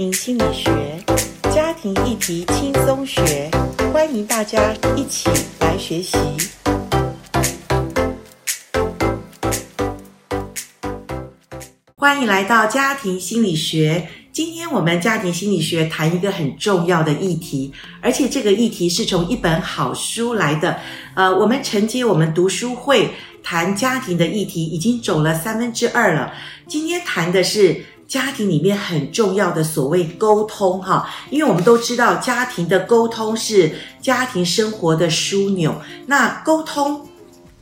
庭心理学，家庭议题轻松学，欢迎大家一起来学习。欢迎来到家庭心理学。今天我们家庭心理学谈一个很重要的议题，而且这个议题是从一本好书来的。呃，我们承接我们读书会谈家庭的议题，已经走了三分之二了。今天谈的是。家庭里面很重要的所谓沟通，哈，因为我们都知道家庭的沟通是家庭生活的枢纽。那沟通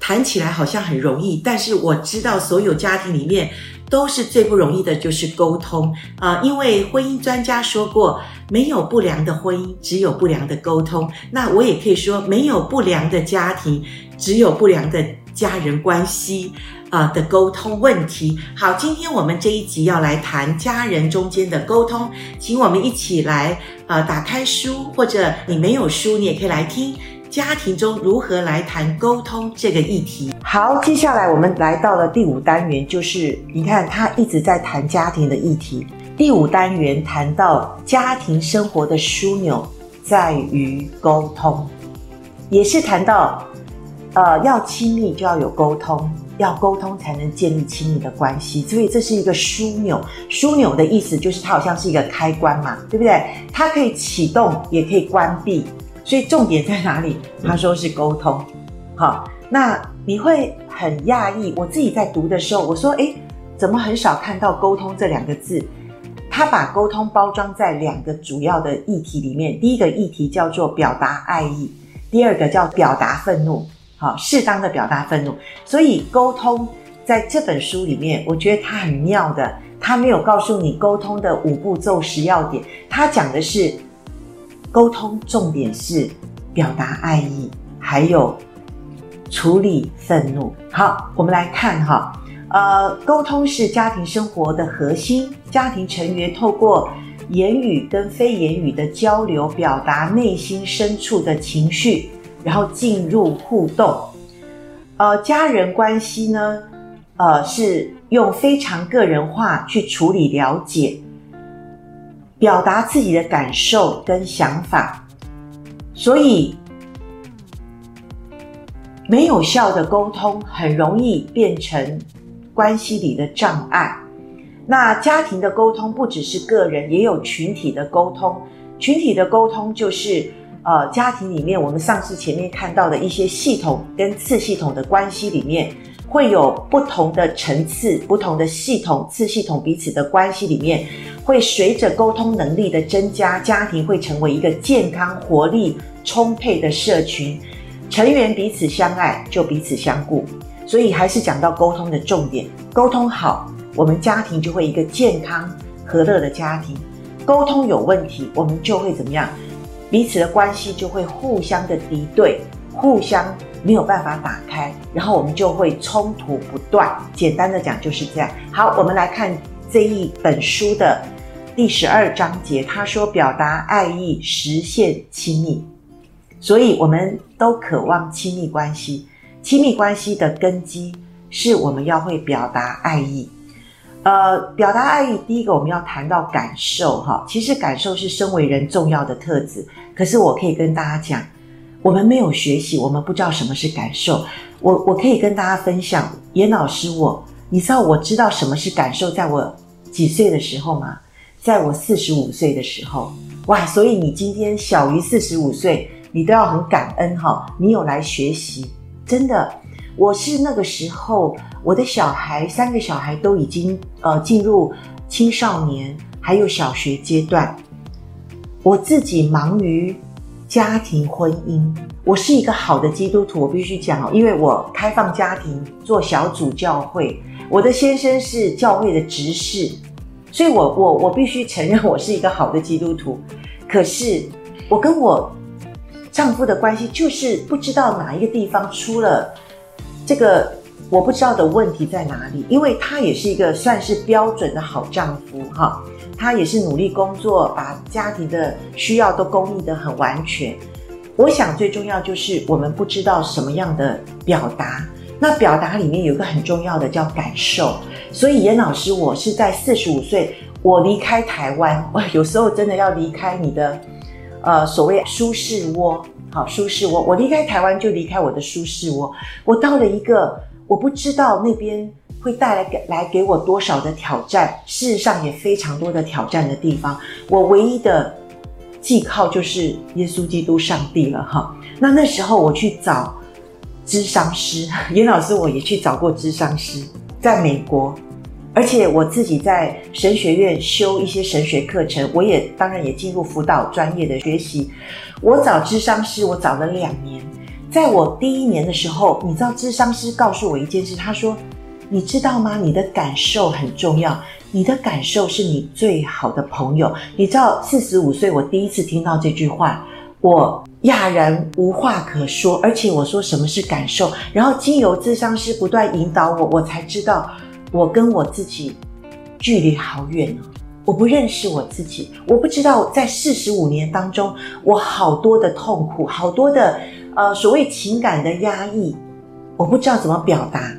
谈起来好像很容易，但是我知道所有家庭里面都是最不容易的，就是沟通啊，呃，因为婚姻专家说过，没有不良的婚姻，只有不良的沟通。那我也可以说，没有不良的家庭，只有不良的家人关系。啊、的沟通问题。好，今天我们这一集要来谈家人中间的沟通，请我们一起来呃打开书，或者你没有书，你也可以来听家庭中如何来谈沟通这个议题。好，接下来我们来到了第五单元，就是你看他一直在谈家庭的议题。第五单元谈到家庭生活的枢纽在于沟通，也是谈到呃要亲密就要有沟通。要沟通才能建立亲密的关系，所以这是一个枢纽。枢纽的意思就是它好像是一个开关嘛，对不对？它可以启动，也可以关闭。所以重点在哪里？他说是沟通。好，那你会很讶异。我自己在读的时候，我说：诶，怎么很少看到沟通这两个字？他把沟通包装在两个主要的议题里面。第一个议题叫做表达爱意，第二个叫表达愤怒。好，适当的表达愤怒，所以沟通在这本书里面，我觉得它很妙的。它没有告诉你沟通的五步骤十要点，它讲的是沟通重点是表达爱意，还有处理愤怒。好，我们来看哈，呃，沟通是家庭生活的核心，家庭成员透过言语跟非言语的交流，表达内心深处的情绪。然后进入互动，呃，家人关系呢，呃，是用非常个人化去处理、了解、表达自己的感受跟想法，所以没有效的沟通很容易变成关系里的障碍。那家庭的沟通不只是个人，也有群体的沟通，群体的沟通就是。呃，家庭里面，我们上次前面看到的一些系统跟次系统的关系里面，会有不同的层次、不同的系统、次系统彼此的关系里面，会随着沟通能力的增加，家庭会成为一个健康、活力充沛的社群，成员彼此相爱，就彼此相顾。所以还是讲到沟通的重点，沟通好，我们家庭就会一个健康、和乐的家庭；沟通有问题，我们就会怎么样？彼此的关系就会互相的敌对，互相没有办法打开，然后我们就会冲突不断。简单的讲就是这样。好，我们来看这一本书的第十二章节，他说表达爱意，实现亲密。所以我们都渴望亲密关系，亲密关系的根基是我们要会表达爱意。呃，表达爱意，第一个我们要谈到感受哈。其实感受是身为人重要的特质。可是我可以跟大家讲，我们没有学习，我们不知道什么是感受。我我可以跟大家分享，严老师我，你知道我知道什么是感受，在我几岁的时候吗？在我四十五岁的时候，哇！所以你今天小于四十五岁，你都要很感恩哈，你有来学习，真的。我是那个时候，我的小孩三个小孩都已经呃进入青少年，还有小学阶段。我自己忙于家庭婚姻，我是一个好的基督徒，我必须讲，因为我开放家庭做小组教会，我的先生是教会的执事，所以我我我必须承认我是一个好的基督徒。可是我跟我丈夫的关系就是不知道哪一个地方出了。这个我不知道的问题在哪里，因为他也是一个算是标准的好丈夫哈，他也是努力工作，把家庭的需要都供应得很完全。我想最重要就是我们不知道什么样的表达，那表达里面有一个很重要的叫感受。所以严老师，我是在四十五岁，我离开台湾，我 有时候真的要离开你的，呃，所谓舒适窝，好，舒适窝。我离开台湾就离开我的舒适窝，我到了一个我不知道那边会带来给来给我多少的挑战，事实上也非常多的挑战的地方。我唯一的寄靠就是耶稣基督上帝了，哈。那那时候我去找咨商师，严老师我也去找过咨商师，在美国。而且我自己在神学院修一些神学课程，我也当然也进入辅导专业的学习。我找咨商师，我找了两年。在我第一年的时候，你知道咨商师告诉我一件事，他说：“你知道吗？你的感受很重要，你的感受是你最好的朋友。”你知道，四十五岁我第一次听到这句话，我哑然无话可说。而且我说什么是感受，然后经由咨商师不断引导我，我才知道。我跟我自己距离好远，我不认识我自己，我不知道在四十五年当中，我好多的痛苦，好多的呃所谓情感的压抑，我不知道怎么表达。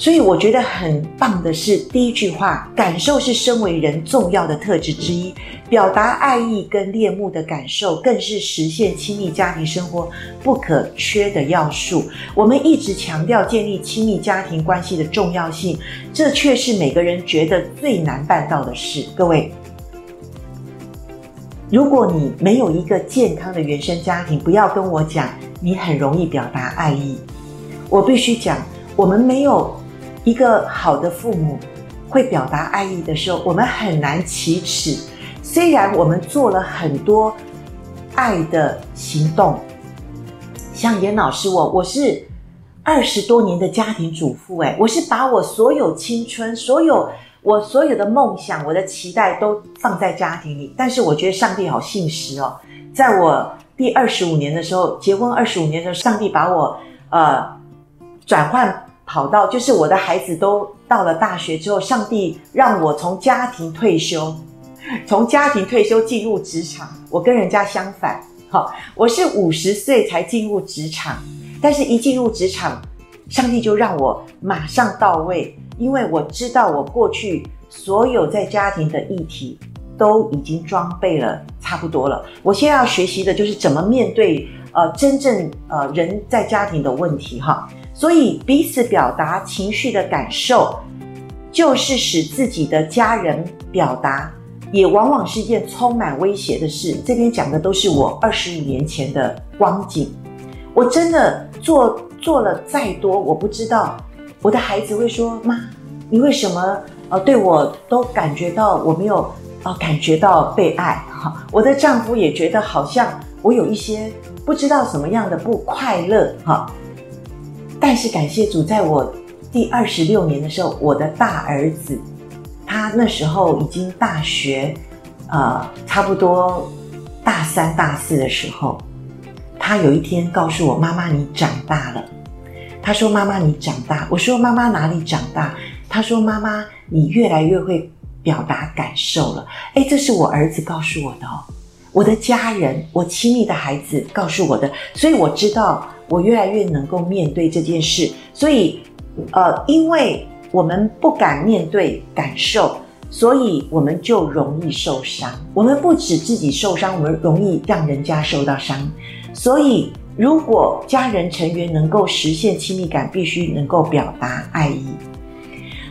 所以我觉得很棒的是第一句话，感受是身为人重要的特质之一，表达爱意跟恋慕的感受，更是实现亲密家庭生活不可缺的要素。我们一直强调建立亲密家庭关系的重要性，这却是每个人觉得最难办到的事。各位，如果你没有一个健康的原生家庭，不要跟我讲你很容易表达爱意，我必须讲，我们没有。一个好的父母会表达爱意的时候，我们很难启齿。虽然我们做了很多爱的行动，像严老师我，我是二十多年的家庭主妇，诶，我是把我所有青春、所有我所有的梦想、我的期待都放在家庭里。但是我觉得上帝好信实哦，在我第二十五年的时候，结婚二十五年的时候，上帝把我呃转换。跑到就是我的孩子都到了大学之后，上帝让我从家庭退休，从家庭退休进入职场。我跟人家相反，好，我是五十岁才进入职场，但是一进入职场，上帝就让我马上到位，因为我知道我过去所有在家庭的议题都已经装备了差不多了。我现在要学习的就是怎么面对呃真正呃人在家庭的问题哈。所以，彼此表达情绪的感受，就是使自己的家人表达，也往往是一件充满威胁的事。这边讲的都是我二十五年前的光景。我真的做做了再多，我不知道我的孩子会说：“妈，你为什么呃对我都感觉到我没有呃感觉到被爱？”哈，我的丈夫也觉得好像我有一些不知道什么样的不快乐。哈。但是感谢主，在我第二十六年的时候，我的大儿子，他那时候已经大学，呃，差不多大三、大四的时候，他有一天告诉我：“妈妈，你长大了。”他说：“妈妈，你长大。”我说：“妈妈哪里长大？”他说：“妈妈，你越来越会表达感受了。”诶，这是我儿子告诉我的哦，我的家人，我亲密的孩子告诉我的，所以我知道。我越来越能够面对这件事，所以，呃，因为我们不敢面对感受，所以我们就容易受伤。我们不止自己受伤，我们容易让人家受到伤。所以，如果家人成员能够实现亲密感，必须能够表达爱意。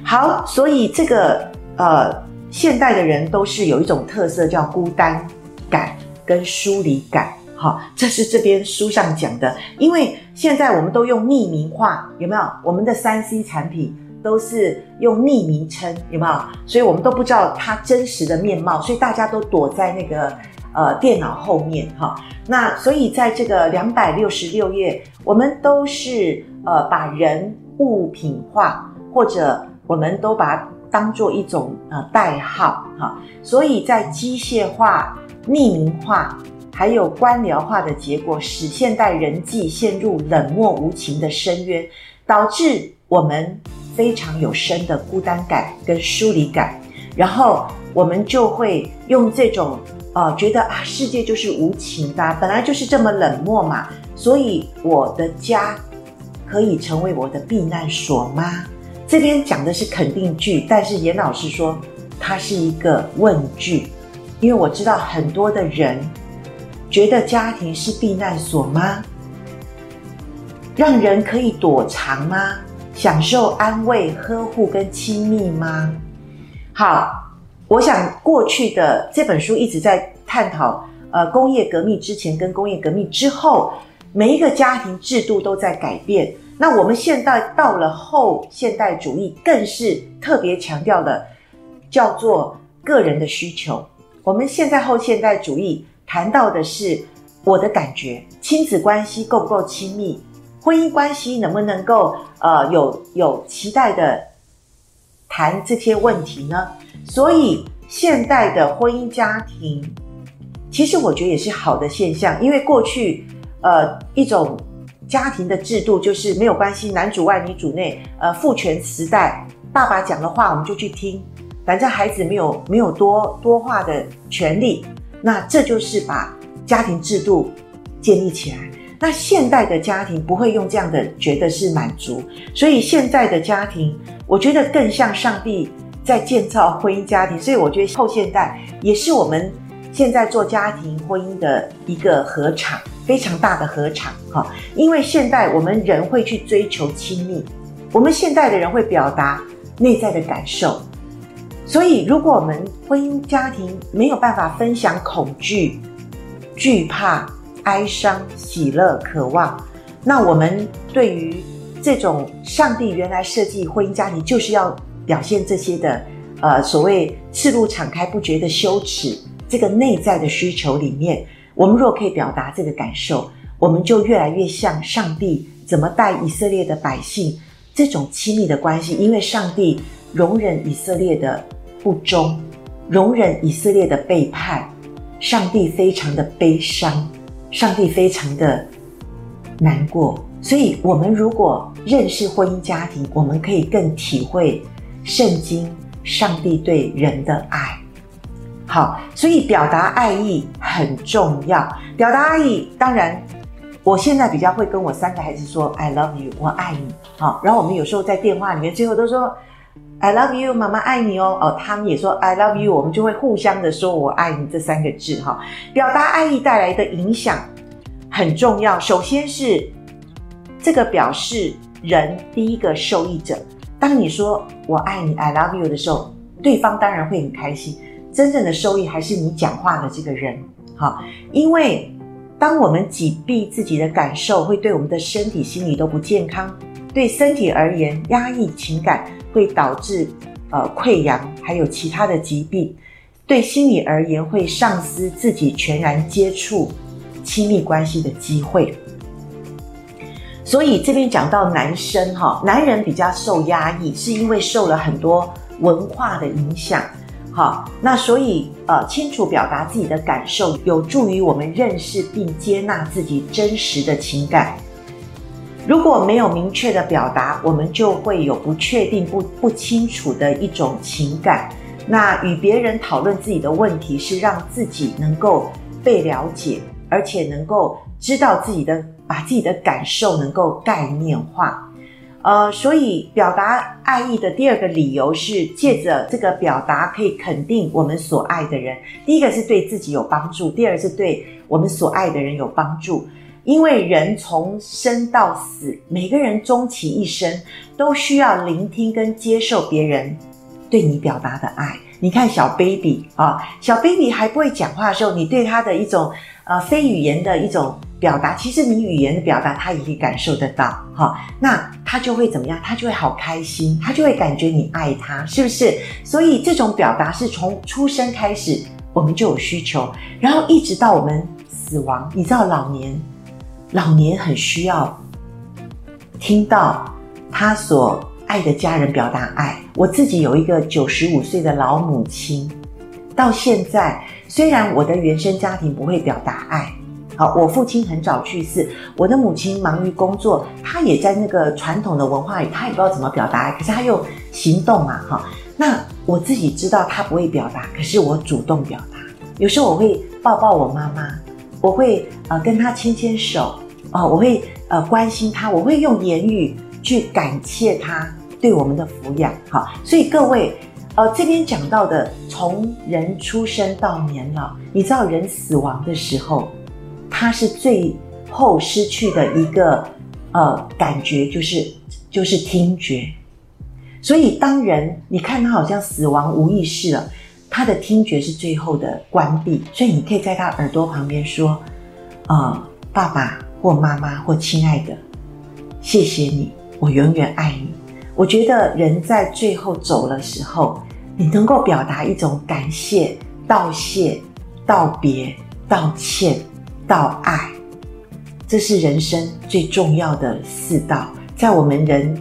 好，所以这个呃，现代的人都是有一种特色，叫孤单感跟疏离感。好，这是这边书上讲的。因为现在我们都用匿名化，有没有？我们的三 C 产品都是用匿名称，有没有？所以我们都不知道它真实的面貌，所以大家都躲在那个呃电脑后面哈。那所以在这个两百六十六页，我们都是呃把人物品化，或者我们都把它当做一种呃代号哈。所以在机械化、匿名化。还有官僚化的结果，使现代人际陷入冷漠无情的深渊，导致我们非常有深的孤单感跟疏离感。然后我们就会用这种呃，觉得啊，世界就是无情的，本来就是这么冷漠嘛，所以我的家可以成为我的避难所吗？这边讲的是肯定句，但是严老师说它是一个问句，因为我知道很多的人觉得家庭是避难所吗？让人可以躲藏吗？享受安慰、呵护跟亲密吗？好，我想过去的这本书一直在探讨，呃，工业革命之前跟工业革命之后，每一个家庭制度都在改变。那我们现在到了后现代主义，更是特别强调了叫做个人的需求。我们现在后现代主义谈到的是我的感觉，亲子关系够不够亲密，婚姻关系能不能够呃有有期待的谈这些问题呢？所以现代的婚姻家庭，其实我觉得也是好的现象，因为过去呃一种。家庭的制度就是没有关系，男主外女主内，呃，父权时代，爸爸讲的话我们就去听，反正孩子没有没有多多话的权利，那这就是把家庭制度建立起来。那现代的家庭不会用这样的觉得是满足，所以现在的家庭，我觉得更像上帝在建造婚姻家庭，所以我觉得后现代也是我们现在做家庭婚姻的一个合场。非常大的合场，哈，因为现代我们人会去追求亲密，我们现代的人会表达内在的感受，所以如果我们婚姻家庭没有办法分享恐惧、惧怕、哀伤、喜乐、渴望，那我们对于这种上帝原来设计婚姻家庭就是要表现这些的，呃，所谓赤露敞开不觉得羞耻，这个内在的需求里面。我们若可以表达这个感受，我们就越来越像上帝怎么带以色列的百姓这种亲密的关系。因为上帝容忍以色列的不忠，容忍以色列的背叛，上帝非常的悲伤，上帝非常的难过。所以，我们如果认识婚姻家庭，我们可以更体会圣经上帝对人的爱。好，所以表达爱意很重要。表达爱意，当然，我现在比较会跟我三个孩子说 “I love you”，我爱你。好，然后我们有时候在电话里面，最后都说 “I love you”，妈妈爱你哦。哦，他们也说 “I love you”，我们就会互相的说“我爱你”这三个字。哈，表达爱意带来的影响很重要。首先是这个表示人第一个受益者。当你说“我爱你 ”，“I love you” 的时候，对方当然会很开心。真正的收益还是你讲话的这个人，好，因为当我们紧闭自己的感受，会对我们的身体、心理都不健康。对身体而言，压抑情感会导致呃溃疡，还有其他的疾病；对心理而言，会丧失自己全然接触亲密关系的机会。所以这边讲到男生哈，男人比较受压抑，是因为受了很多文化的影响。好，那所以呃，清楚表达自己的感受，有助于我们认识并接纳自己真实的情感。如果没有明确的表达，我们就会有不确定、不不清楚的一种情感。那与别人讨论自己的问题，是让自己能够被了解，而且能够知道自己的，把自己的感受能够概念化。呃，所以表达爱意的第二个理由是，借着这个表达可以肯定我们所爱的人。第一个是对自己有帮助，第二是对我们所爱的人有帮助。因为人从生到死，每个人终其一生都需要聆听跟接受别人对你表达的爱。你看小 baby 啊，小 baby 还不会讲话的时候，你对他的一种呃非语言的一种。表达，其实你语言的表达，他也可以感受得到，哈，那他就会怎么样？他就会好开心，他就会感觉你爱他，是不是？所以这种表达是从出生开始，我们就有需求，然后一直到我们死亡。你知道老年，老年很需要听到他所爱的家人表达爱。我自己有一个九十五岁的老母亲，到现在，虽然我的原生家庭不会表达爱。好，我父亲很早去世，我的母亲忙于工作，她也在那个传统的文化里，她也不知道怎么表达爱，可是她又行动嘛，哈。那我自己知道她不会表达，可是我主动表达。有时候我会抱抱我妈妈，我会呃跟他牵牵手，啊、我会呃关心他，我会用言语去感谢他对我们的抚养。好，所以各位，呃，这边讲到的，从人出生到年老，你知道人死亡的时候，他是最后失去的一个呃感觉，就是就是听觉。所以当人你看他好像死亡无意识了，他的听觉是最后的关闭。所以你可以在他耳朵旁边说：“呃，爸爸或妈妈或亲爱的，谢谢你，我永远爱你。”我觉得人在最后走的时候，你能够表达一种感谢、道谢、道别、道歉。道爱，这是人生最重要的四道。在我们人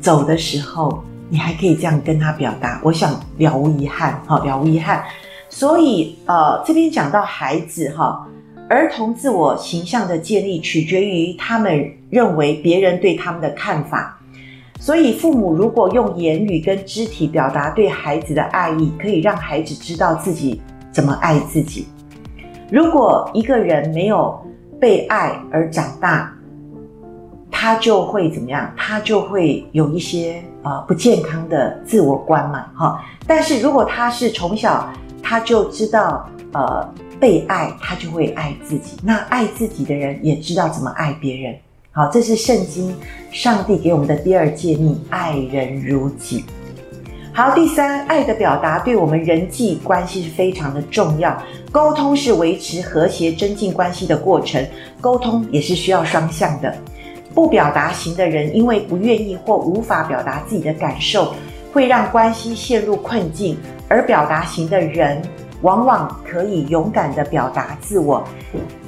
走的时候，你还可以这样跟他表达。我想了无遗憾，哈，了无遗憾。所以，呃，这边讲到孩子，哈，儿童自我形象的建立取决于他们认为别人对他们的看法。所以，父母如果用言语跟肢体表达对孩子的爱意，可以让孩子知道自己怎么爱自己。如果一个人没有被爱而长大，他就会怎么样？他就会有一些呃不健康的自我观嘛，哈。但是如果他是从小他就知道呃被爱，他就会爱自己。那爱自己的人也知道怎么爱别人。好，这是圣经上帝给我们的第二诫命：爱人如己。好，第三，爱的表达对我们人际关系是非常的重要。沟通是维持和谐、增进关系的过程，沟通也是需要双向的。不表达型的人，因为不愿意或无法表达自己的感受，会让关系陷入困境；而表达型的人，往往可以勇敢地表达自我，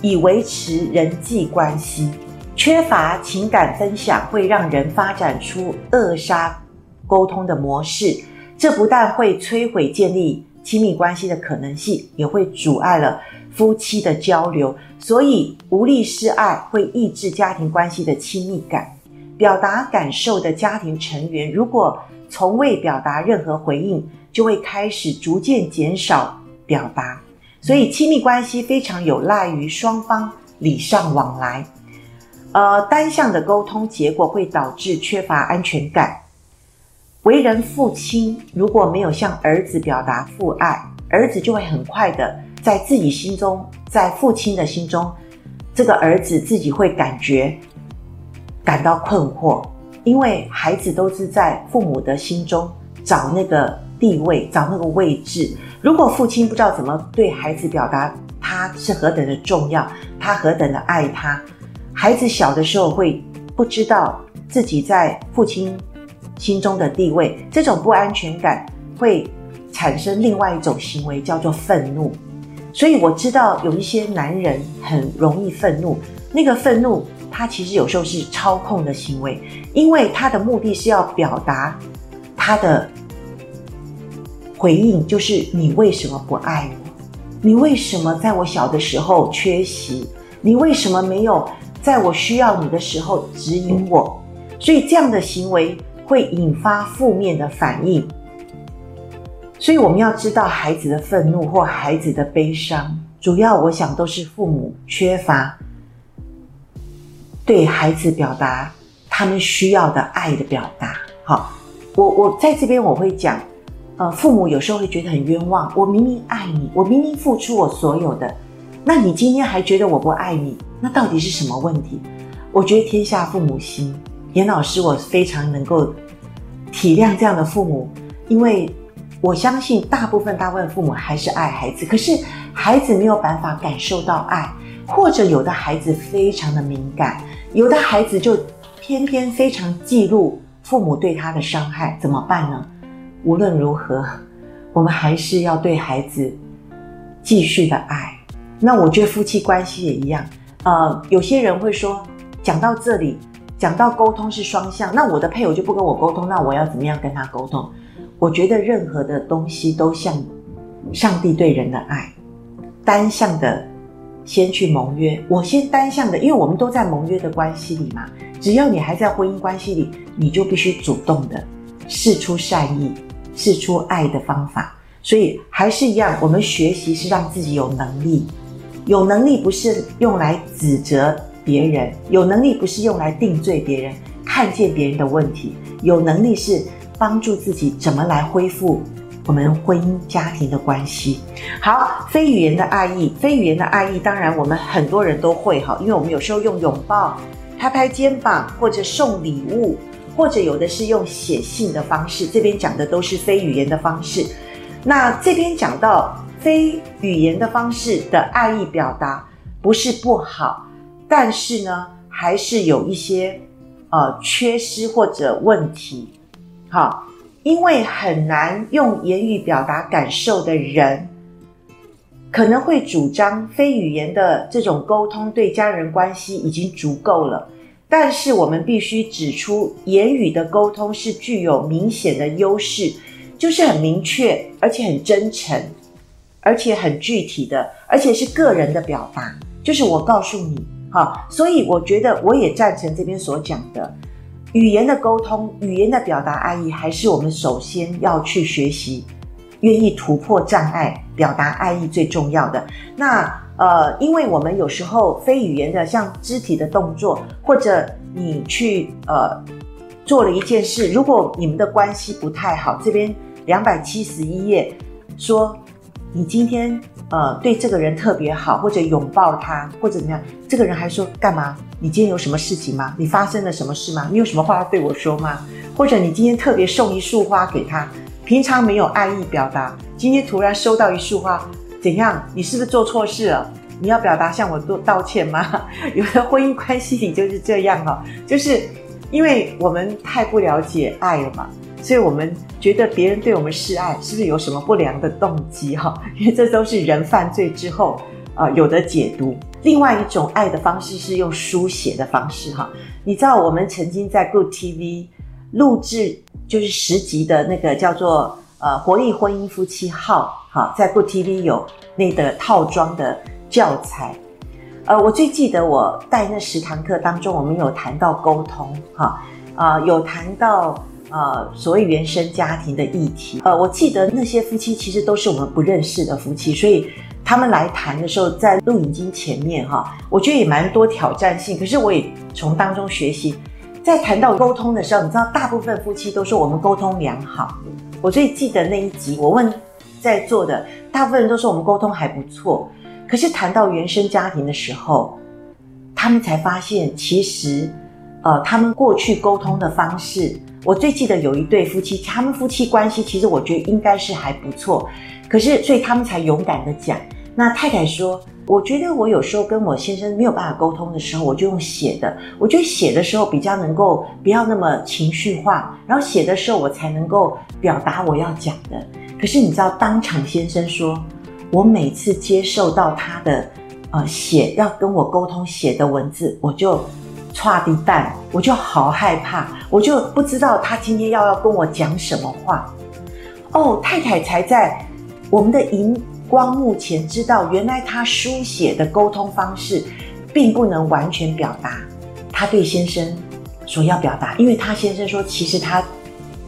以维持人际关系。缺乏情感分享，会让人发展出扼杀沟通的模式。这不但会摧毁建立亲密关系的可能性，也会阻碍了夫妻的交流。所以，无力示爱会抑制家庭关系的亲密感。表达感受的家庭成员，如果从未表达任何回应，就会开始逐渐减少表达。所以，亲密关系非常有赖于双方礼尚往来。呃，单向的沟通结果会导致缺乏安全感。为人父亲，如果没有向儿子表达父爱，儿子就会很快的在自己心中，在父亲的心中，这个儿子自己会感觉感到困惑，因为孩子都是在父母的心中找那个地位，找那个位置。如果父亲不知道怎么对孩子表达他是何等的重要，他何等的爱他，孩子小的时候会不知道自己在父亲。心中的地位，这种不安全感会产生另外一种行为，叫做愤怒。所以我知道有一些男人很容易愤怒，那个愤怒他其实有时候是操控的行为，因为他的目的是要表达他的回应，就是你为什么不爱我？你为什么在我小的时候缺席？你为什么没有在我需要你的时候指引我？所以这样的行为。会引发负面的反应，所以我们要知道孩子的愤怒或孩子的悲伤，主要我想都是父母缺乏对孩子表达他们需要的爱的表达。好，我我在这边我会讲，呃，父母有时候会觉得很冤枉，我明明爱你，我明明付出我所有的，那你今天还觉得我不爱你，那到底是什么问题？我觉得天下父母心。严老师，我非常能够体谅这样的父母，因为我相信大部分大部分父母还是爱孩子，可是孩子没有办法感受到爱，或者有的孩子非常的敏感，有的孩子就偏偏非常记录父母对他的伤害，怎么办呢？无论如何，我们还是要对孩子继续的爱。那我觉得夫妻关系也一样，呃，有些人会说，讲到这里。讲到沟通是双向，那我的配偶就不跟我沟通，那我要怎么样跟他沟通？我觉得任何的东西都像上帝对人的爱，单向的先去盟约，我先单向的，因为我们都在盟约的关系里嘛。只要你还在婚姻关系里，你就必须主动的试出善意，试出爱的方法。所以还是一样，我们学习是让自己有能力，有能力不是用来指责。别人有能力不是用来定罪别人，看见别人的问题，有能力是帮助自己怎么来恢复我们婚姻家庭的关系。好，非语言的爱意，非语言的爱意，当然我们很多人都会哈，因为我们有时候用拥抱、拍拍肩膀，或者送礼物，或者有的是用写信的方式。这边讲的都是非语言的方式。那这边讲到非语言的方式的爱意表达，不是不好，但是呢，还是有一些呃缺失或者问题。好。因为很难用言语表达感受的人，可能会主张非语言的这种沟通对家人关系已经足够了。但是我们必须指出，言语的沟通是具有明显的优势，就是很明确，而且很真诚，而且很具体的，而且是个人的表达，就是我告诉你，哈。所以我觉得我也赞成这边所讲的。语言的沟通，语言的表达爱意，还是我们首先要去学习，愿意突破障碍，表达爱意最重要的。那呃，因为我们有时候非语言的，像肢体的动作，或者你去呃做了一件事，如果你们的关系不太好，这边两百七十一页说你今天呃对这个人特别好，或者拥抱他，或者怎么样，这个人还说干嘛？你今天有什么事情吗？你发生了什么事吗？你有什么话要对我说吗？或者你今天特别送一束花给他，平常没有爱意表达，今天突然收到一束花，怎样？你是不是做错事了？你要表达向我道道歉吗？有的婚姻关系里就是这样哈，就是因为我们太不了解爱了嘛，所以我们觉得别人对我们示爱是不是有什么不良的动机哈？因为这都是人犯罪之后啊、有的解读。另外一种爱的方式是用书写的方式，哈，你知道我们曾经在 Good TV 录制就是十集的那个叫做呃活力婚姻夫妻号，哈，在 Good TV 有那个套装的教材，呃，我最记得我带那十堂课当中，我们有谈到沟通，哈，啊，有谈到呃所谓原生家庭的议题，呃，我记得那些夫妻其实都是我们不认识的夫妻，所以。他们来谈的时候，在录影机前面哈，我觉得也蛮多挑战性。可是我也从当中学习，在谈到沟通的时候，你知道，大部分夫妻都说我们沟通良好。我最记得那一集，我问在座的大部分人都说我们沟通还不错。可是谈到原生家庭的时候，他们才发现，其实呃，他们过去沟通的方式，我最记得有一对夫妻，他们夫妻关系其实我觉得应该是还不错。可是，所以他们才勇敢地讲。那太太说：“我觉得我有时候跟我先生没有办法沟通的时候，我就用写的。我觉得写的时候比较能够不要那么情绪化，然后写的时候我才能够表达我要讲的。可是你知道，当场先生说，我每次接受到他的呃写要跟我沟通写的文字，我就剉滴蛋，我就好害怕，我就不知道他今天要要跟我讲什么话。哦，太太才在我们的荧。”光幕前知道，原来他书写的沟通方式，并不能完全表达他对先生所要表达，因为他先生说，其实他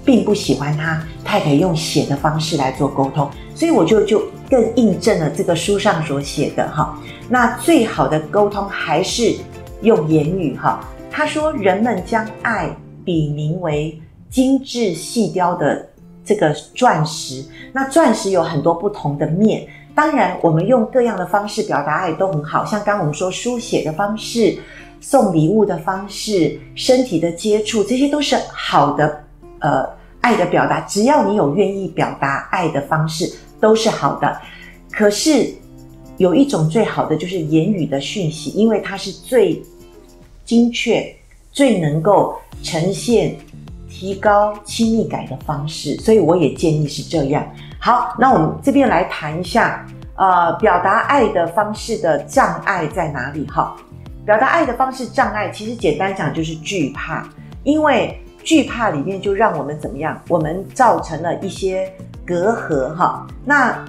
并不喜欢他太太用写的方式来做沟通，所以我就就更印证了这个书上所写的哈。那最好的沟通还是用言语哈。他说，人们将爱比名为精致细雕的。这个钻石，那钻石有很多不同的面。当然，我们用各样的方式表达爱都很好，像刚我们说书写的方式、送礼物的方式、身体的接触，这些都是好的，呃，爱的表达。只要你有愿意表达爱的方式，都是好的。可是有一种最好的就是言语的讯息，因为它是最精确、最能够呈现。提高亲密感的方式，所以我也建议是这样。好，那我们这边来谈一下，呃，表达爱的方式的障碍在哪里？哈，表达爱的方式障碍，其实简单讲就是惧怕，因为惧怕里面就让我们怎么样？我们造成了一些隔阂，哈。那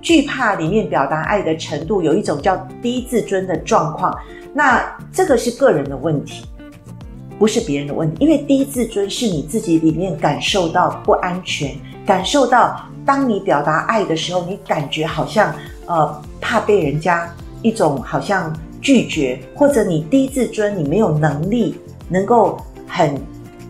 惧怕里面表达爱的程度，有一种叫低自尊的状况，那这个是个人的问题。不是别人的问题，因为低自尊是你自己里面感受到不安全，感受到当你表达爱的时候，你感觉好像呃怕被人家一种好像拒绝，或者你低自尊，你没有能力能够很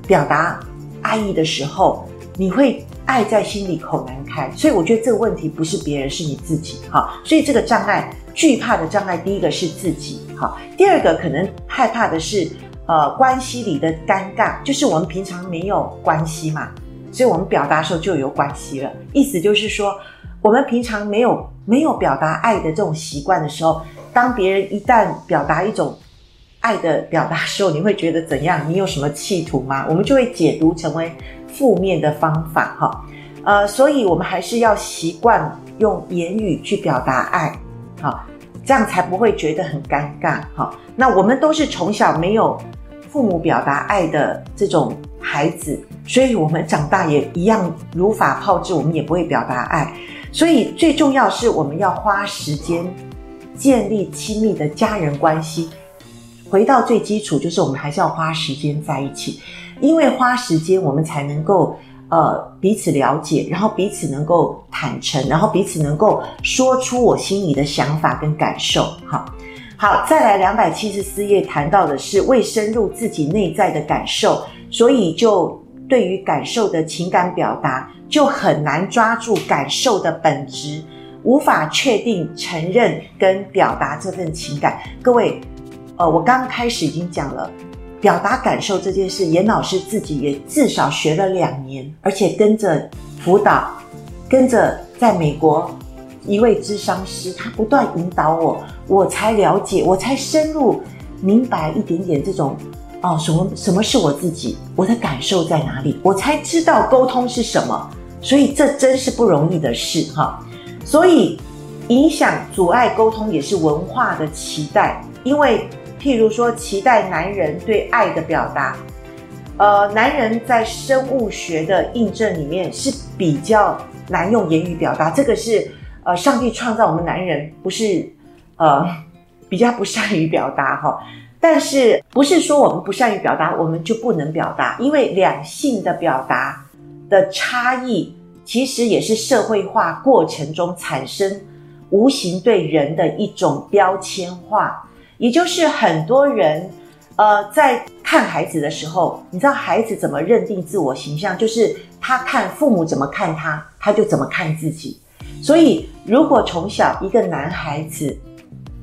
表达爱意的时候，你会爱在心里口难开。所以我觉得这个问题不是别人，是你自己哈。所以这个障碍，惧怕的障碍，第一个是自己哈，第二个可能害怕的是呃关系里的尴尬，就是我们平常没有关系嘛，所以我们表达时候就有关系了。意思就是说，我们平常没有没有表达爱的这种习惯的时候，当别人一旦表达一种爱的表达时候，你会觉得怎样？你有什么企图吗？我们就会解读成为负面的方法，哈，呃，所以我们还是要习惯用言语去表达爱，好，这样才不会觉得很尴尬，哈。那我们都是从小没有父母表达爱的这种孩子，所以我们长大也一样如法炮制，我们也不会表达爱。所以最重要是我们要花时间建立亲密的家人关系。回到最基础，就是我们还是要花时间在一起，因为花时间，我们才能够呃彼此了解，然后彼此能够坦诚，然后彼此能够说出我心里的想法跟感受。好，好，再来两百七十四页谈到的是未深入自己内在的感受，所以就对于感受的情感表达就很难抓住感受的本质，无法确定承认跟表达这份情感。各位。呃，我刚开始已经讲了，表达感受这件事，严老师自己也至少学了两年，而且跟着辅导，跟着在美国一位咨商师，他不断引导我，我才了解，我才深入明白一点点这种哦，什么什么是我自己，我的感受在哪里，我才知道沟通是什么，所以这真是不容易的事哈。所以影响阻碍沟通也是文化的期待，因为。譬如说，期待男人对爱的表达，呃，男人在生物学的印证里面是比较难用言语表达，这个是呃，上帝创造我们男人不是呃 比较不善于表达哈，但是不是说我们不善于表达，我们就不能表达，因为两性的表达的差异，其实也是社会化过程中产生无形对人的一种标签化。也就是很多人，呃，在看孩子的时候，你知道孩子怎么认定自我形象？就是他看父母怎么看他，他就怎么看自己。所以，如果从小一个男孩子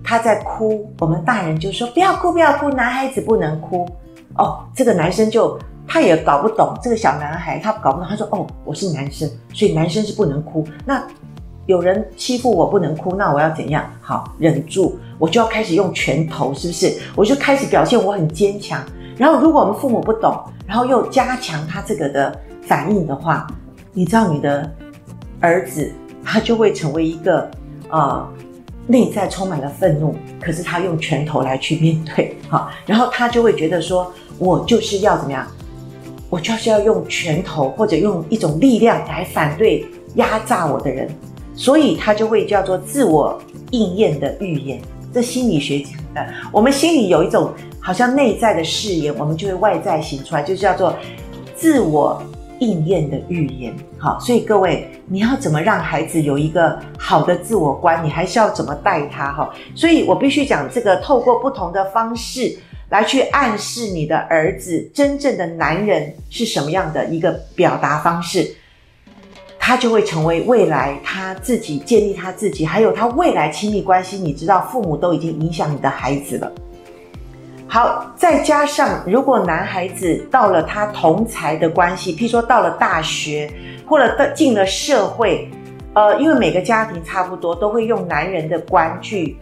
他在哭，我们大人就说不要哭，不要哭，男孩子不能哭。哦，这个男生就他也搞不懂，这个小男孩他搞不懂，他说哦，我是男生，所以男生是不能哭。那有人欺负我不能哭，那我要怎样？好，忍住，我就要开始用拳头，是不是？我就开始表现我很坚强。然后，如果我们父母不懂，然后又加强他这个的反应的话，你知道你的儿子他就会成为一个呃内在充满了愤怒，可是他用拳头来去面对，好，然后他就会觉得说，我就是要怎么样？我就是要用拳头或者用一种力量来反对压榨我的人。所以它就会叫做自我应验的预言，这心理学讲的。我们心里有一种好像内在的誓言，我们就会外在行出来，就叫做自我应验的预言。好，所以各位，你要怎么让孩子有一个好的自我观？你还是要怎么带他？哈，所以我必须讲这个，透过不同的方式来去暗示你的儿子，真正的男人是什么样的一个表达方式。他就会成为未来他自己建立他自己，还有他未来亲密关系。你知道，父母都已经影响你的孩子了。好，再加上如果男孩子到了他同才的关系，譬如说到了大学，或者到进了社会，呃，因为每个家庭差不多都会用男人的观去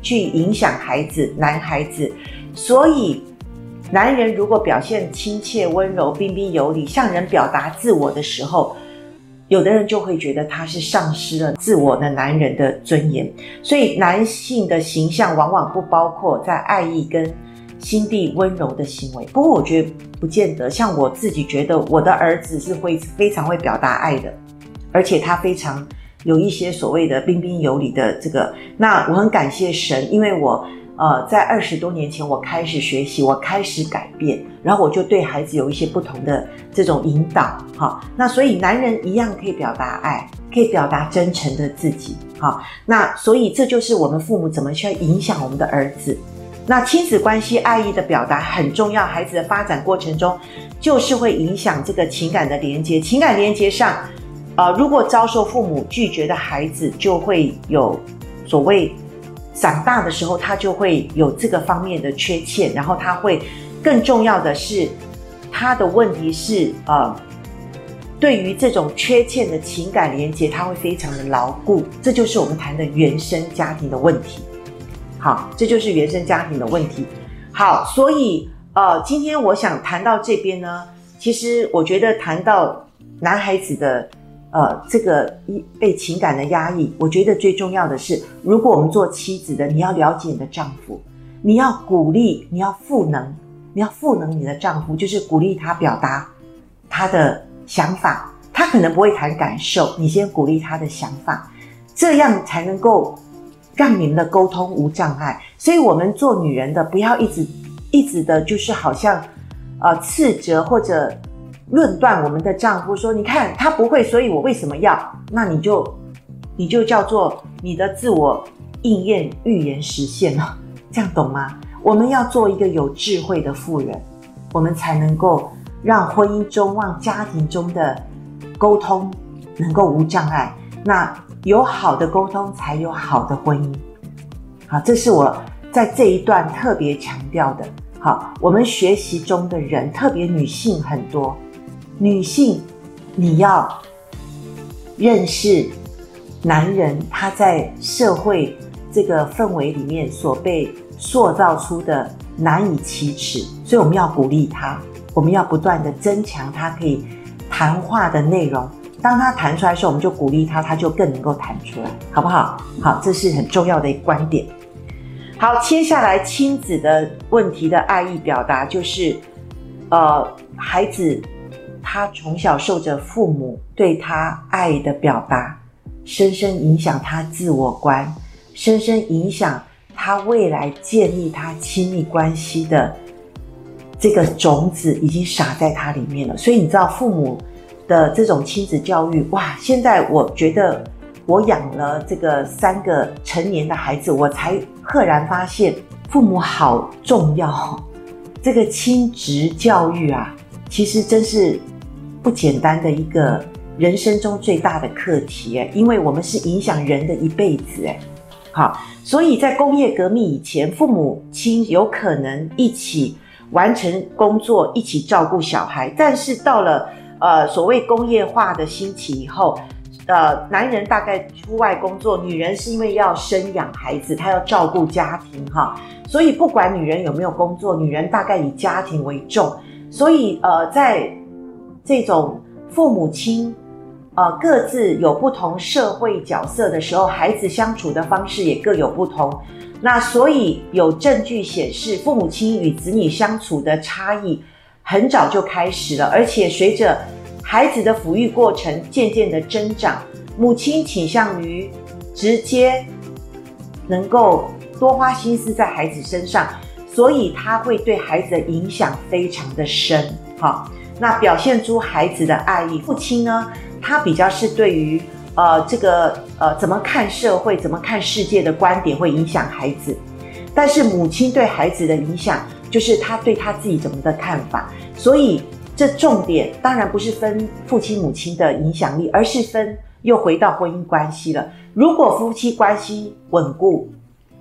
去影响孩子，男孩子。所以，男人如果表现亲切、温柔、彬彬有礼，向人表达自我的时候，有的人就会觉得他是丧失了自我的男人的尊严，所以男性的形象往往不包括在爱意跟心地温柔的行为。不过我觉得不见得，像我自己觉得我的儿子是会非常会表达爱的，而且他非常有一些所谓的彬彬有礼的这个。那我很感谢神，因为我。呃，在二十多年前，我开始学习，我开始改变，然后我就对孩子有一些不同的这种引导，好，那所以男人一样可以表达爱，可以表达真诚的自己，好，那所以这就是我们父母怎么去影响我们的儿子。那亲子关系爱意的表达很重要，孩子的发展过程中，就是会影响这个情感的连接，情感连接上，呃，如果遭受父母拒绝的孩子，就会有所谓长大的时候，他就会有这个方面的缺陷，然后他会更重要的是，他的问题是呃，对于这种缺陷的情感连接，他会非常的牢固，这就是我们谈的原生家庭的问题。好，这就是原生家庭的问题。好，所以呃，今天我想谈到这边呢，其实我觉得谈到男孩子的。呃，这个一被情感的压抑，我觉得最重要的是，如果我们做妻子的，你要了解你的丈夫，你要鼓励，你要赋能，你要赋能你的丈夫，就是鼓励他表达他的想法。他可能不会谈感受，你先鼓励他的想法，这样才能够让你们的沟通无障碍。所以，我们做女人的，不要一直一直的，就是好像呃斥责或者。论断我们的丈夫说：“你看他不会，所以我为什么要？那你就，你就叫做你的自我应验预言实现了，这样懂吗？我们要做一个有智慧的妇人，我们才能够让婚姻中、让家庭中的沟通能够无障碍。那有好的沟通，才有好的婚姻。好，这是我在这一段特别强调的。好，我们学习中的人，特别女性很多。”女性，你要认识男人，他在社会这个氛围里面所被塑造出的难以启齿，所以我们要鼓励他，我们要不断地增强他可以谈话的内容。当他谈出来的时候，我们就鼓励他，他就更能够谈出来，好不好？好，这是很重要的一个观点。好，接下来亲子的问题的爱意表达就是，呃，孩子。他从小受着父母对他爱的表达，深深影响他自我观，深深影响他未来建立他亲密关系的这个种子已经撒在他里面了。所以你知道父母的这种亲子教育，哇！现在我觉得我养了这个三个成年的孩子，我才赫然发现父母好重要。这个亲职教育啊，其实真是。不简单的一个人生中最大的课题诶，因为我们是影响人的一辈子诶，好，所以在工业革命以前，父母亲有可能一起完成工作，一起照顾小孩，但是到了呃所谓工业化的兴起以后，呃，男人大概出外工作，女人是因为要生养孩子，她要照顾家庭哈，所以不管女人有没有工作，女人大概以家庭为重，所以呃在。这种父母亲，呃，各自有不同社会角色的时候，孩子相处的方式也各有不同。那所以有证据显示，父母亲与子女相处的差异很早就开始了，而且随着孩子的抚育过程渐渐的增长，母亲倾向于直接能够多花心思在孩子身上，所以他会对孩子的影响非常的深，好。那表现出孩子的爱意，父亲呢，他比较是对于呃这个呃怎么看社会、怎么看世界的观点会影响孩子，但是母亲对孩子的影响就是他对他自己怎么的看法。所以这重点当然不是分父亲母亲的影响力，而是分又回到婚姻关系了。如果夫妻关系稳固，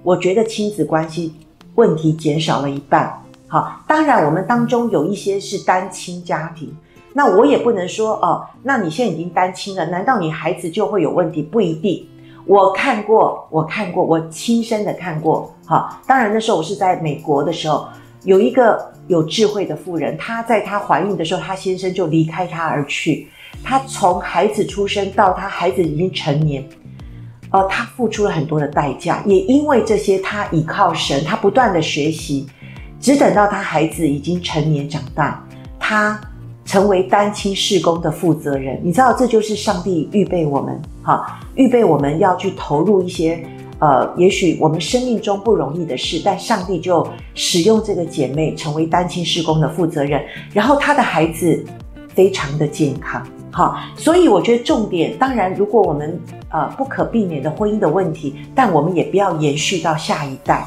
我觉得亲子关系问题减少了一半。好，当然我们当中有一些是单亲家庭，那我也不能说哦，那你现在已经单亲了，难道你孩子就会有问题？不一定。我看过，我看过，我亲身的看过。好，当然那时候我是在美国的时候，有一个有智慧的妇人，她在她怀孕的时候，她先生就离开她而去。她从孩子出生到她孩子已经成年，呃，她付出了很多的代价，也因为这些，她依靠神，她不断的学习。只等到他孩子已经成年长大，他成为单亲事工的负责人。你知道，这就是上帝预备我们，哈，预备我们要去投入一些，呃，也许我们生命中不容易的事，但上帝就使用这个姐妹成为单亲事工的负责人，然后她的孩子非常的健康，好，所以我觉得重点，当然，如果我们呃不可避免的婚姻的问题，但我们也不要延续到下一代。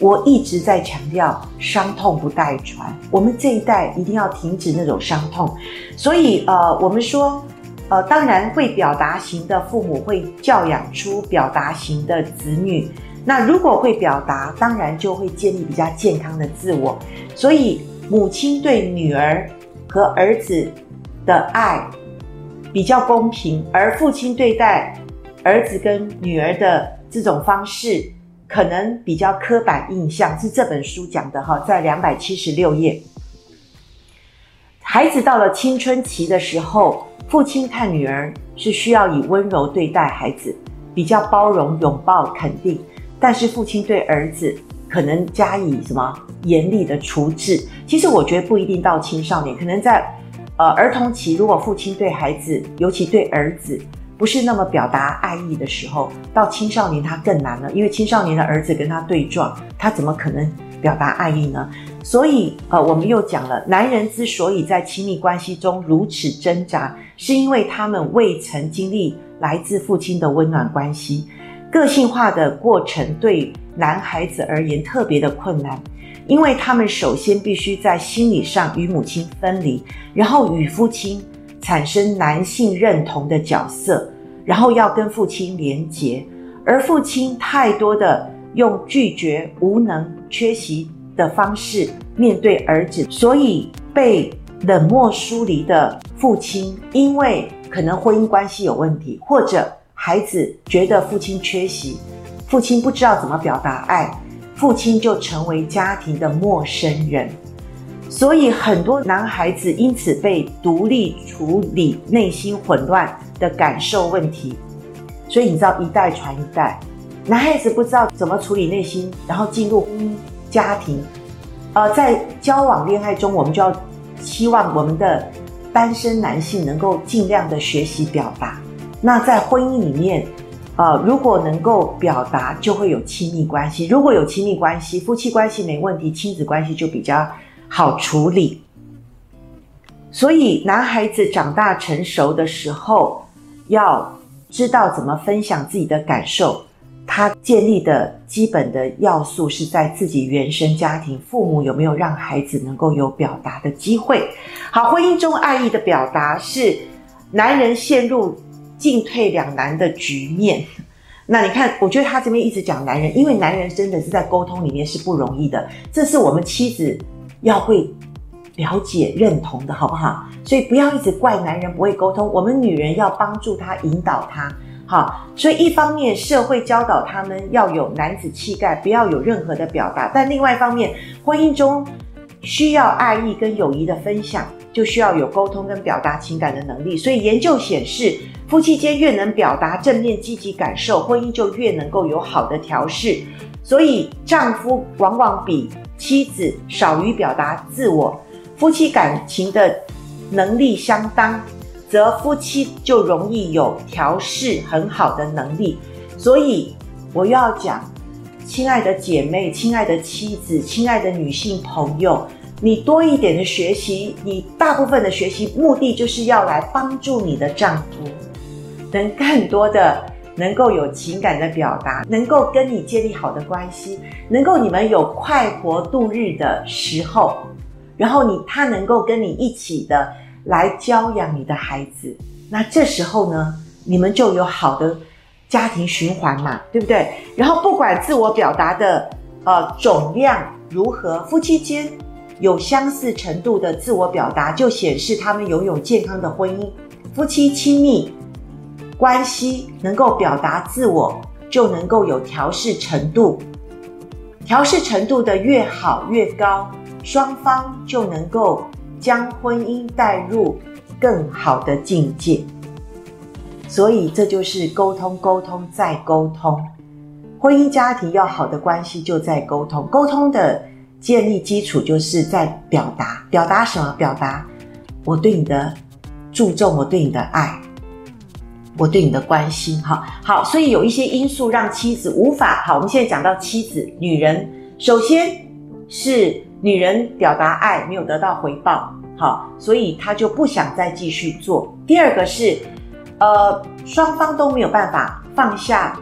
我一直在强调，伤痛不代传。我们这一代一定要停止那种伤痛。所以，呃，我们说，呃，当然会表达型的父母会教养出表达型的子女。那如果会表达，当然就会建立比较健康的自我。所以母亲对女儿和儿子的爱比较公平，而父亲对待儿子跟女儿的这种方式可能比较刻板印象，是这本书讲的哈，在两百七十六页。孩子到了青春期的时候，父亲看女儿是需要以温柔对待孩子，比较包容、拥抱、肯定；但是父亲对儿子可能加以什么严厉的处置。其实我觉得不一定到青少年，可能在呃儿童期，如果父亲对孩子，尤其对儿子不是那么表达爱意的时候，到青少年他更难了，因为青少年的儿子跟他对撞，他怎么可能表达爱意呢？所以，呃，我们又讲了，男人之所以在亲密关系中如此挣扎，是因为他们未曾经历来自父亲的温暖关系。个性化的过程对男孩子而言特别的困难，因为他们首先必须在心理上与母亲分离，然后与父亲产生男性认同的角色，然后要跟父亲连结，而父亲太多的用拒绝、无能、缺席。的方式面对儿子，所以被冷漠疏离的父亲，因为可能婚姻关系有问题，或者孩子觉得父亲缺席，父亲不知道怎么表达爱，父亲就成为家庭的陌生人。所以很多男孩子因此被独立处理内心混乱的感受问题。所以你知道一代传一代，男孩子不知道怎么处理内心，然后进入婚姻。家庭，呃，在交往恋爱中，我们就要希望我们的单身男性能够尽量的学习表达。那在婚姻里面，呃，如果能够表达，就会有亲密关系。如果有亲密关系，夫妻关系没问题，亲子关系就比较好处理。所以，男孩子长大成熟的时候，要知道怎么分享自己的感受。他建立的基本的要素是在自己原生家庭，父母有没有让孩子能够有表达的机会？好，婚姻中爱意的表达是男人陷入进退两难的局面。那你看，我觉得他这边一直讲男人，因为男人真的是在沟通里面是不容易的，这是我们妻子要会了解认同的，好不好？所以不要一直怪男人不会沟通，我们女人要帮助他，引导他。好，所以一方面社会教导他们要有男子气概，不要有任何的表达；但另外一方面，婚姻中需要爱意跟友谊的分享，就需要有沟通跟表达情感的能力。所以研究显示，夫妻间越能表达正面积极感受，婚姻就越能够有好的调试。所以丈夫往往比妻子少于表达自我，夫妻感情的能力相当。则夫妻就容易有调试很好的能力，所以我要讲，亲爱的姐妹、亲爱的妻子、亲爱的女性朋友，你多一点的学习，你大部分的学习目的就是要来帮助你的丈夫，能更多的能够有情感的表达，能够跟你建立好的关系，能够你们有快活度日的时候，然后你他能够跟你一起的。来教养你的孩子，那这时候呢，你们就有好的家庭循环嘛，对不对？然后不管自我表达的呃总量如何，夫妻间有相似程度的自我表达，就显示他们拥有健康的婚姻。夫妻亲密关系能够表达自我，就能够有调试程度，调试程度的越好越高，双方就能够。将婚姻带入更好的境界，所以这就是沟通，沟通再沟通。婚姻家庭要好的关系就在沟通，沟通的建立基础就是在表达。表达什么？表达我对你的注重，我对你的爱，我对你的关心。哈，好，所以有一些因素让妻子无法。好，我们现在讲到妻子，女人，首先是。女人表达爱没有得到回报，好，所以她就不想再继续做。第二个是，呃，双方都没有办法放下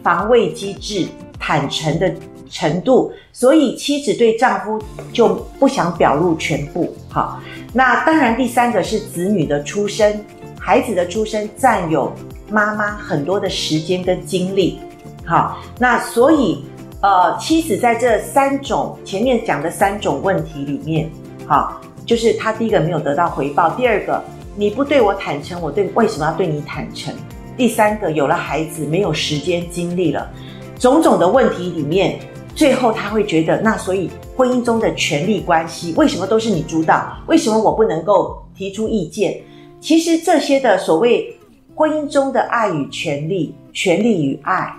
防卫机制，坦诚的程度，所以妻子对丈夫就不想表露全部。好，那当然第三个是子女的出生，孩子的出生占有妈妈很多的时间跟精力。好，那所以呃，妻子在这三种前面讲的三种问题里面，好，就是他第一个没有得到回报，第二个你不对我坦诚，我对为什么要对你坦诚？第三个有了孩子没有时间精力了，种种的问题里面。最后他会觉得，那所以婚姻中的权力关系为什么都是你主导？为什么我不能够提出意见？其实这些的所谓婚姻中的爱与权力、权力与爱，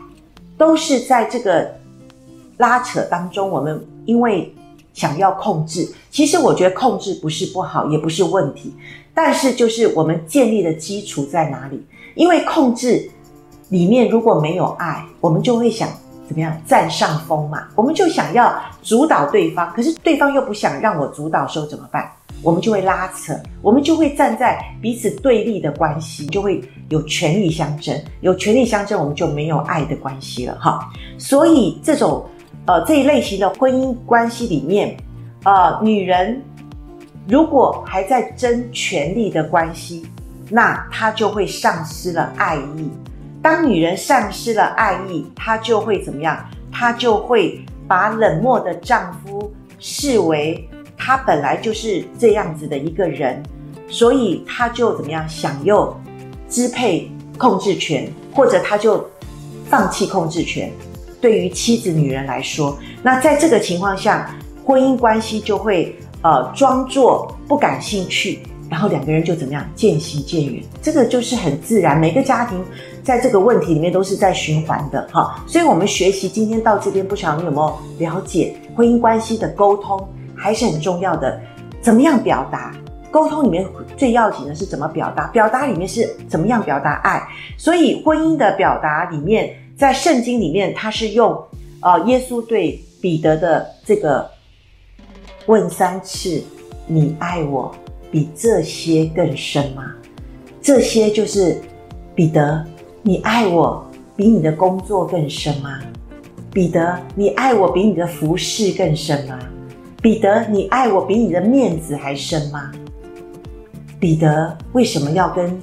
都是在这个拉扯当中，我们因为想要控制。其实我觉得控制不是不好，也不是问题，但是就是我们建立的基础在哪里？因为控制里面如果没有爱，我们就会想。怎么样占上风嘛？我们就想要主导对方，可是对方又不想让我主导时候怎么办？我们就会拉扯，我们就会站在彼此对立的关系，就会有权力相争，有权力相争，我们就没有爱的关系了哈。所以这种呃这一类型的婚姻关系里面，呃，女人如果还在争权力的关系，那她就会丧失了爱意。当女人丧失了爱意，她就会怎么样？她就会把冷漠的丈夫视为他本来就是这样子的一个人，所以他就怎么样？享有支配控制权，或者他就放弃控制权。对于妻子女人来说，那在这个情况下，婚姻关系就会呃装作不感兴趣。然后两个人就怎么样渐行渐远，这个就是很自然。每个家庭在这个问题里面都是在循环的哈。所以，我们学习今天到这边，不晓得你有没有了解婚姻关系的沟通还是很重要的。怎么样表达？沟通里面最要紧的是怎么表达？表达里面是怎么样表达爱？所以，婚姻的表达里面，在圣经里面，它是用呃耶稣对彼得的这个问三次：“你爱我？”比这些更深吗？这些就是彼得，你爱我比你的工作更深吗？彼得，你爱我比你的服侍更深吗？彼得，你爱我比你的面子还深吗？彼得为什么要跟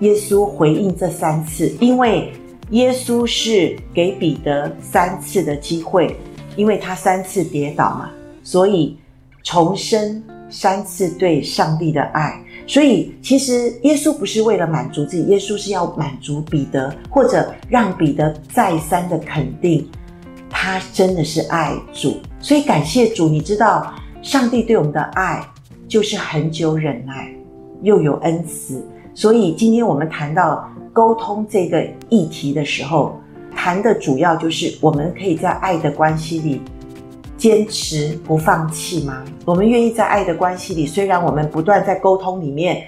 耶稣回应这三次？因为耶稣是给彼得三次的机会，因为他三次跌倒嘛，所以重生。三次对上帝的爱，所以其实耶稣不是为了满足自己，耶稣是要满足彼得，或者让彼得再三的肯定，他真的是爱主。所以感谢主，你知道上帝对我们的爱就是恒久忍耐，又有恩慈。所以今天我们谈到沟通这个议题的时候，谈的主要就是我们可以在爱的关系里。坚持不放弃吗？我们愿意在爱的关系里，虽然我们不断在沟通里面，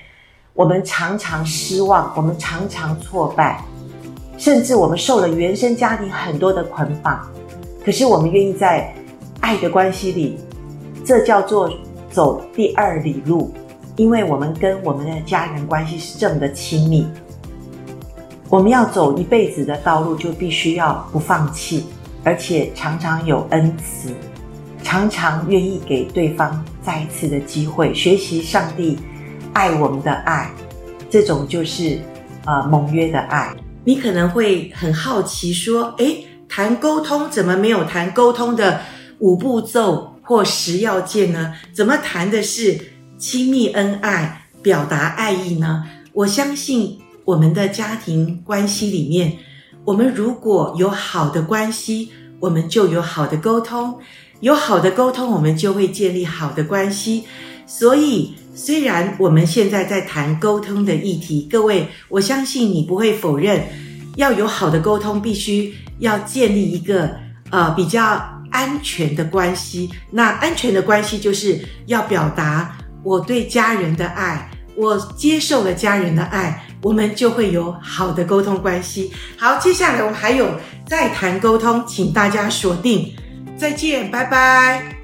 我们常常失望，我们常常挫败，甚至我们受了原生家庭很多的捆绑。可是我们愿意在爱的关系里，这叫做走第二里路，因为我们跟我们的家人关系是这么的亲密。我们要走一辈子的道路，就必须要不放弃，而且常常有恩慈。常常愿意给对方再一次的机会，学习上帝爱我们的爱，这种就是呃盟约的爱。你可能会很好奇说，诶，谈沟通怎么没有谈沟通的五步骤或十要件呢？怎么谈的是亲密恩爱、表达爱意呢？我相信我们的家庭关系里面，我们如果有好的关系，我们就有好的沟通。有好的沟通，我们就会建立好的关系。所以，虽然我们现在在谈沟通的议题，各位，我相信你不会否认，要有好的沟通，必须要建立一个呃比较安全的关系。那安全的关系就是要表达我对家人的爱，我接受了家人的爱，我们就会有好的沟通关系。好，接下来我们还有再谈沟通，请大家锁定。再见，拜拜。